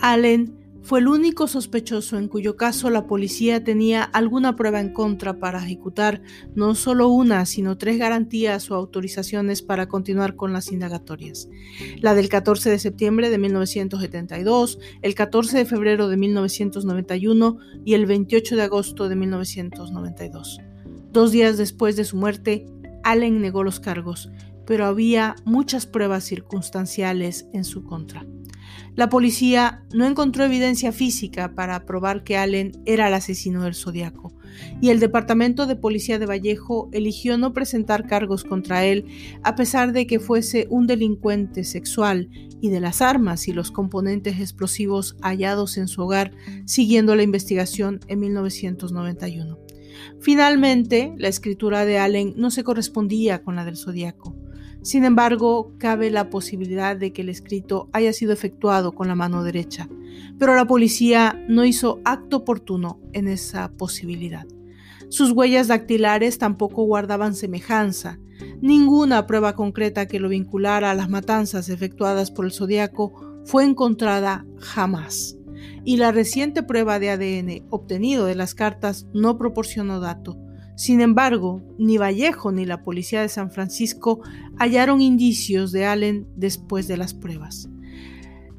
Allen fue el único sospechoso en cuyo caso la policía tenía alguna prueba en contra para ejecutar no solo una, sino tres garantías o autorizaciones para continuar con las indagatorias. La del 14 de septiembre de 1972, el 14 de febrero de 1991 y el 28 de agosto de 1992. Dos días después de su muerte, Allen negó los cargos, pero había muchas pruebas circunstanciales en su contra. La policía no encontró evidencia física para probar que Allen era el asesino del Zodíaco, y el Departamento de Policía de Vallejo eligió no presentar cargos contra él a pesar de que fuese un delincuente sexual y de las armas y los componentes explosivos hallados en su hogar siguiendo la investigación en 1991. Finalmente, la escritura de Allen no se correspondía con la del Zodíaco. Sin embargo, cabe la posibilidad de que el escrito haya sido efectuado con la mano derecha, pero la policía no hizo acto oportuno en esa posibilidad. Sus huellas dactilares tampoco guardaban semejanza. Ninguna prueba concreta que lo vinculara a las matanzas efectuadas por el zodiaco fue encontrada jamás. Y la reciente prueba de ADN obtenido de las cartas no proporcionó dato. Sin embargo, ni Vallejo ni la policía de San Francisco hallaron indicios de Allen después de las pruebas.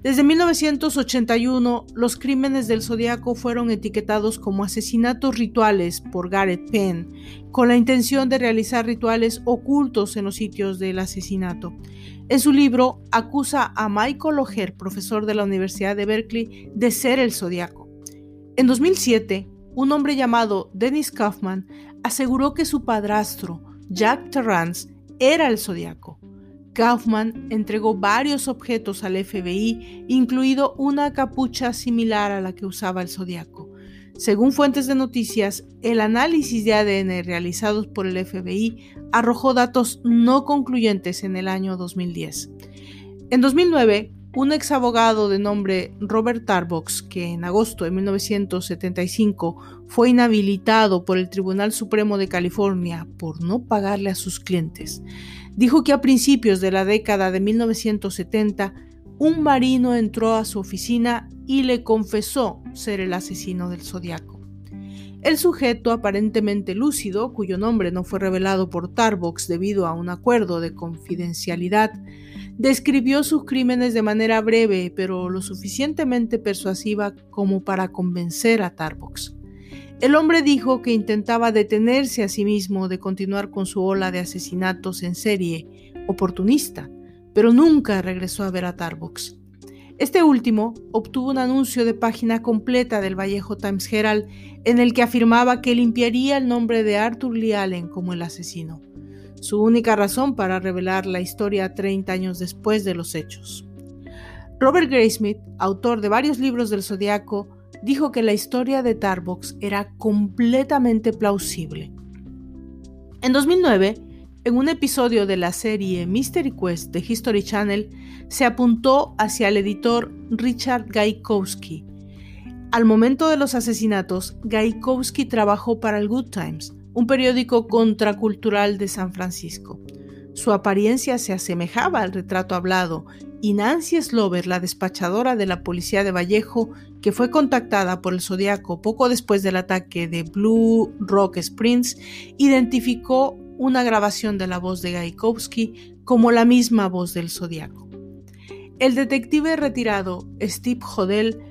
Desde 1981, los crímenes del Zodiaco fueron etiquetados como asesinatos rituales por Garrett Penn, con la intención de realizar rituales ocultos en los sitios del asesinato. En su libro, acusa a Michael O'Hare, profesor de la Universidad de Berkeley, de ser el Zodiaco. En 2007, un hombre llamado Dennis Kaufman aseguró que su padrastro, Jack Terrance, era el zodiaco. Kaufman entregó varios objetos al FBI, incluido una capucha similar a la que usaba el zodiaco. Según fuentes de noticias, el análisis de ADN realizados por el FBI arrojó datos no concluyentes en el año 2010. En 2009, un ex abogado de nombre Robert Tarbox, que en agosto de 1975 fue inhabilitado por el Tribunal Supremo de California por no pagarle a sus clientes, dijo que a principios de la década de 1970 un marino entró a su oficina y le confesó ser el asesino del zodiaco. El sujeto aparentemente lúcido, cuyo nombre no fue revelado por Tarbox debido a un acuerdo de confidencialidad, describió sus crímenes de manera breve, pero lo suficientemente persuasiva como para convencer a Tarbox. El hombre dijo que intentaba detenerse a sí mismo de continuar con su ola de asesinatos en serie, oportunista, pero nunca regresó a ver a Tarbox. Este último obtuvo un anuncio de página completa del Vallejo Times Herald en el que afirmaba que limpiaría el nombre de Arthur Lee Allen como el asesino su única razón para revelar la historia 30 años después de los hechos. Robert Graysmith, autor de varios libros del zodiaco, dijo que la historia de Tarbox era completamente plausible. En 2009, en un episodio de la serie Mystery Quest de History Channel, se apuntó hacia el editor Richard Gaikowski. Al momento de los asesinatos, Gaikowski trabajó para el Good Times, un periódico contracultural de San Francisco. Su apariencia se asemejaba al retrato hablado y Nancy Slover, la despachadora de la policía de Vallejo, que fue contactada por el Zodiaco poco después del ataque de Blue Rock Springs, identificó una grabación de la voz de Gaikowski como la misma voz del Zodiaco. El detective retirado Steve Hodel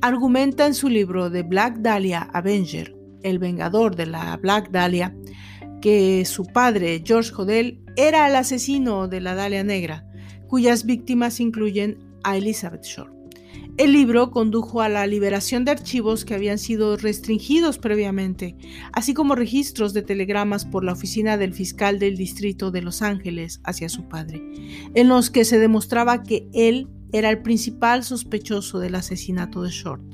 argumenta en su libro The Black Dahlia Avenger el vengador de la Black Dahlia, que su padre, George Hodel, era el asesino de la Dahlia Negra, cuyas víctimas incluyen a Elizabeth Shore. El libro condujo a la liberación de archivos que habían sido restringidos previamente, así como registros de telegramas por la oficina del fiscal del distrito de Los Ángeles hacia su padre, en los que se demostraba que él era el principal sospechoso del asesinato de Short.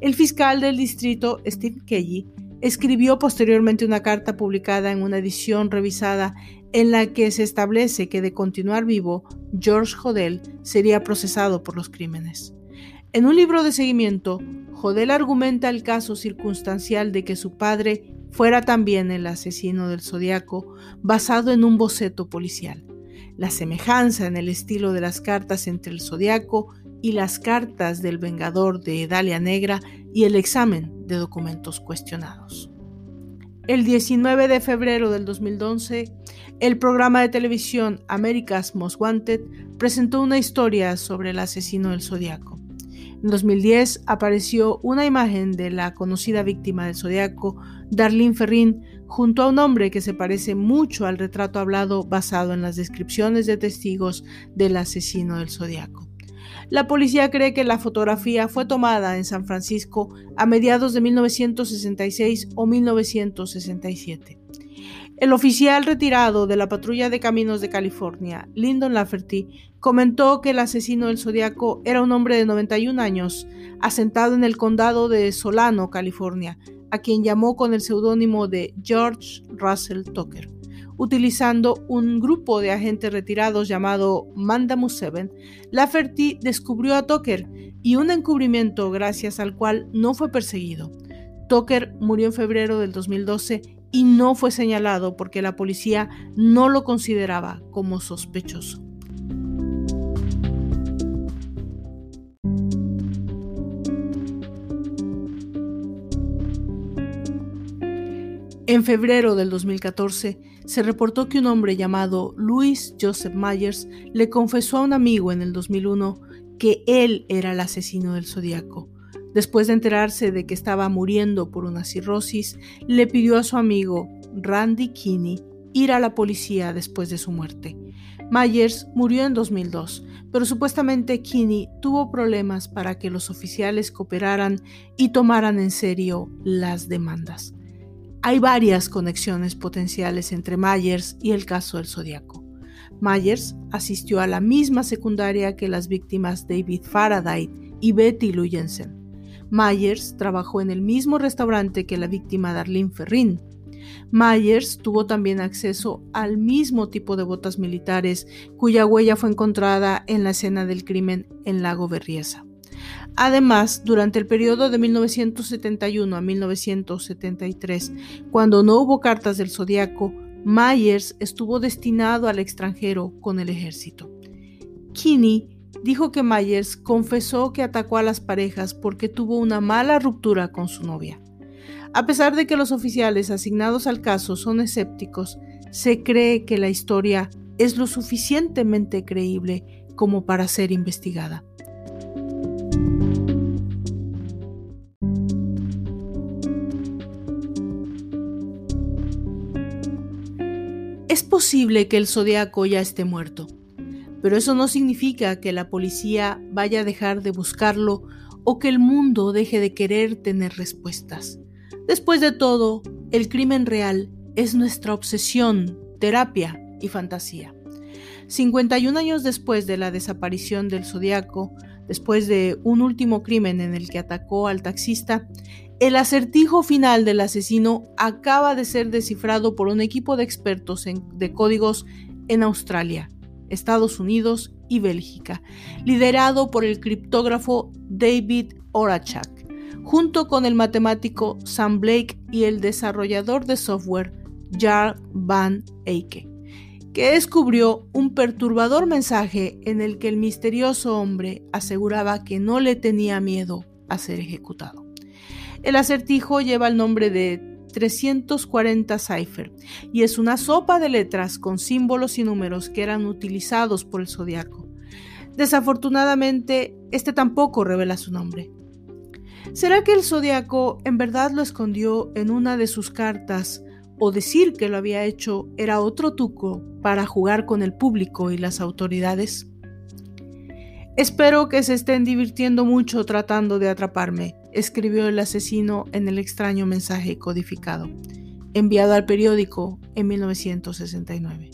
El fiscal del distrito, Steve Kelly, escribió posteriormente una carta publicada en una edición revisada en la que se establece que de continuar vivo, George Hodel sería procesado por los crímenes. En un libro de seguimiento, Hodel argumenta el caso circunstancial de que su padre fuera también el asesino del zodiaco, basado en un boceto policial. La semejanza en el estilo de las cartas entre el zodiaco y las cartas del Vengador de Dalia Negra y el examen de documentos cuestionados. El 19 de febrero del 2011, el programa de televisión America's Most Wanted presentó una historia sobre el asesino del Zodiaco. En 2010 apareció una imagen de la conocida víctima del Zodiaco, Darlene Ferrin, junto a un hombre que se parece mucho al retrato hablado basado en las descripciones de testigos del asesino del Zodiaco. La policía cree que la fotografía fue tomada en San Francisco a mediados de 1966 o 1967. El oficial retirado de la patrulla de caminos de California, Lyndon Lafferty, comentó que el asesino del zodiaco era un hombre de 91 años, asentado en el condado de Solano, California, a quien llamó con el seudónimo de George Russell Tucker utilizando un grupo de agentes retirados llamado Mandamus Seven, Lafferty descubrió a Tucker y un encubrimiento gracias al cual no fue perseguido. Tucker murió en febrero del 2012 y no fue señalado porque la policía no lo consideraba como sospechoso. En febrero del 2014, se reportó que un hombre llamado Louis Joseph Myers le confesó a un amigo en el 2001 que él era el asesino del zodiaco. Después de enterarse de que estaba muriendo por una cirrosis, le pidió a su amigo Randy Kinney ir a la policía después de su muerte. Myers murió en 2002, pero supuestamente Kinney tuvo problemas para que los oficiales cooperaran y tomaran en serio las demandas. Hay varias conexiones potenciales entre Myers y el caso del Zodíaco. Myers asistió a la misma secundaria que las víctimas David Faraday y Betty Lou Jensen. Myers trabajó en el mismo restaurante que la víctima Darlene Ferrin. Myers tuvo también acceso al mismo tipo de botas militares cuya huella fue encontrada en la escena del crimen en Lago Berriesa. Además, durante el periodo de 1971 a 1973, cuando no hubo cartas del zodiaco, Myers estuvo destinado al extranjero con el ejército. Kinney dijo que Myers confesó que atacó a las parejas porque tuvo una mala ruptura con su novia. A pesar de que los oficiales asignados al caso son escépticos, se cree que la historia es lo suficientemente creíble como para ser investigada. Es posible que el zodiaco ya esté muerto, pero eso no significa que la policía vaya a dejar de buscarlo o que el mundo deje de querer tener respuestas. Después de todo, el crimen real es nuestra obsesión, terapia y fantasía. 51 años después de la desaparición del zodiaco, después de un último crimen en el que atacó al taxista, el acertijo final del asesino acaba de ser descifrado por un equipo de expertos de códigos en Australia, Estados Unidos y Bélgica, liderado por el criptógrafo David Orachak, junto con el matemático Sam Blake y el desarrollador de software Jar Van Eyck, que descubrió un perturbador mensaje en el que el misterioso hombre aseguraba que no le tenía miedo a ser ejecutado. El acertijo lleva el nombre de 340 cipher y es una sopa de letras con símbolos y números que eran utilizados por el zodiaco. Desafortunadamente, este tampoco revela su nombre. ¿Será que el zodiaco en verdad lo escondió en una de sus cartas o decir que lo había hecho era otro truco para jugar con el público y las autoridades? Espero que se estén divirtiendo mucho tratando de atraparme escribió el asesino en el extraño mensaje codificado, enviado al periódico en 1969.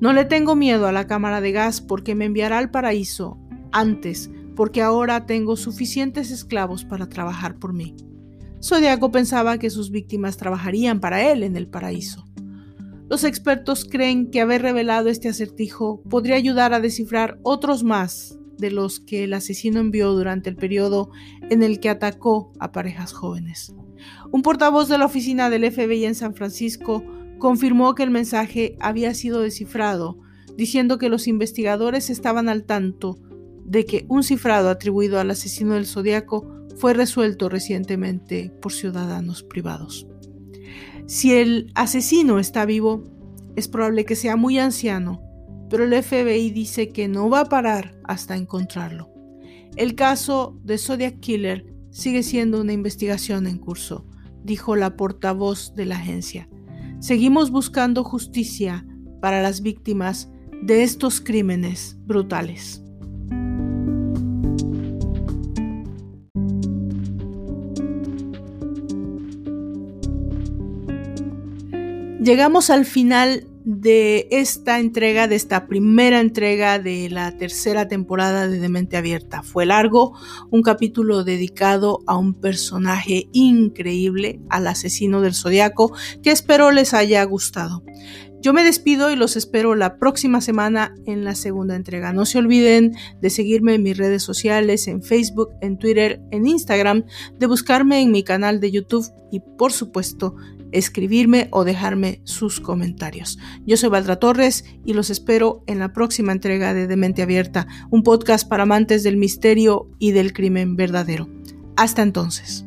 No le tengo miedo a la cámara de gas porque me enviará al paraíso antes, porque ahora tengo suficientes esclavos para trabajar por mí. Zodiaco pensaba que sus víctimas trabajarían para él en el paraíso. Los expertos creen que haber revelado este acertijo podría ayudar a descifrar otros más de los que el asesino envió durante el periodo en el que atacó a parejas jóvenes. Un portavoz de la oficina del FBI en San Francisco confirmó que el mensaje había sido descifrado, diciendo que los investigadores estaban al tanto de que un cifrado atribuido al asesino del zodiaco fue resuelto recientemente por ciudadanos privados. Si el asesino está vivo, es probable que sea muy anciano, pero el FBI dice que no va a parar hasta encontrarlo. El caso de Zodiac Killer sigue siendo una investigación en curso, dijo la portavoz de la agencia. Seguimos buscando justicia para las víctimas de estos crímenes brutales. Llegamos al final de esta entrega, de esta primera entrega de la tercera temporada de Demente Abierta. Fue largo, un capítulo dedicado a un personaje increíble, al asesino del zodiaco, que espero les haya gustado. Yo me despido y los espero la próxima semana en la segunda entrega. No se olviden de seguirme en mis redes sociales, en Facebook, en Twitter, en Instagram, de buscarme en mi canal de YouTube y por supuesto escribirme o dejarme sus comentarios. Yo soy Valdra Torres y los espero en la próxima entrega de Demente Abierta, un podcast para amantes del misterio y del crimen verdadero. Hasta entonces.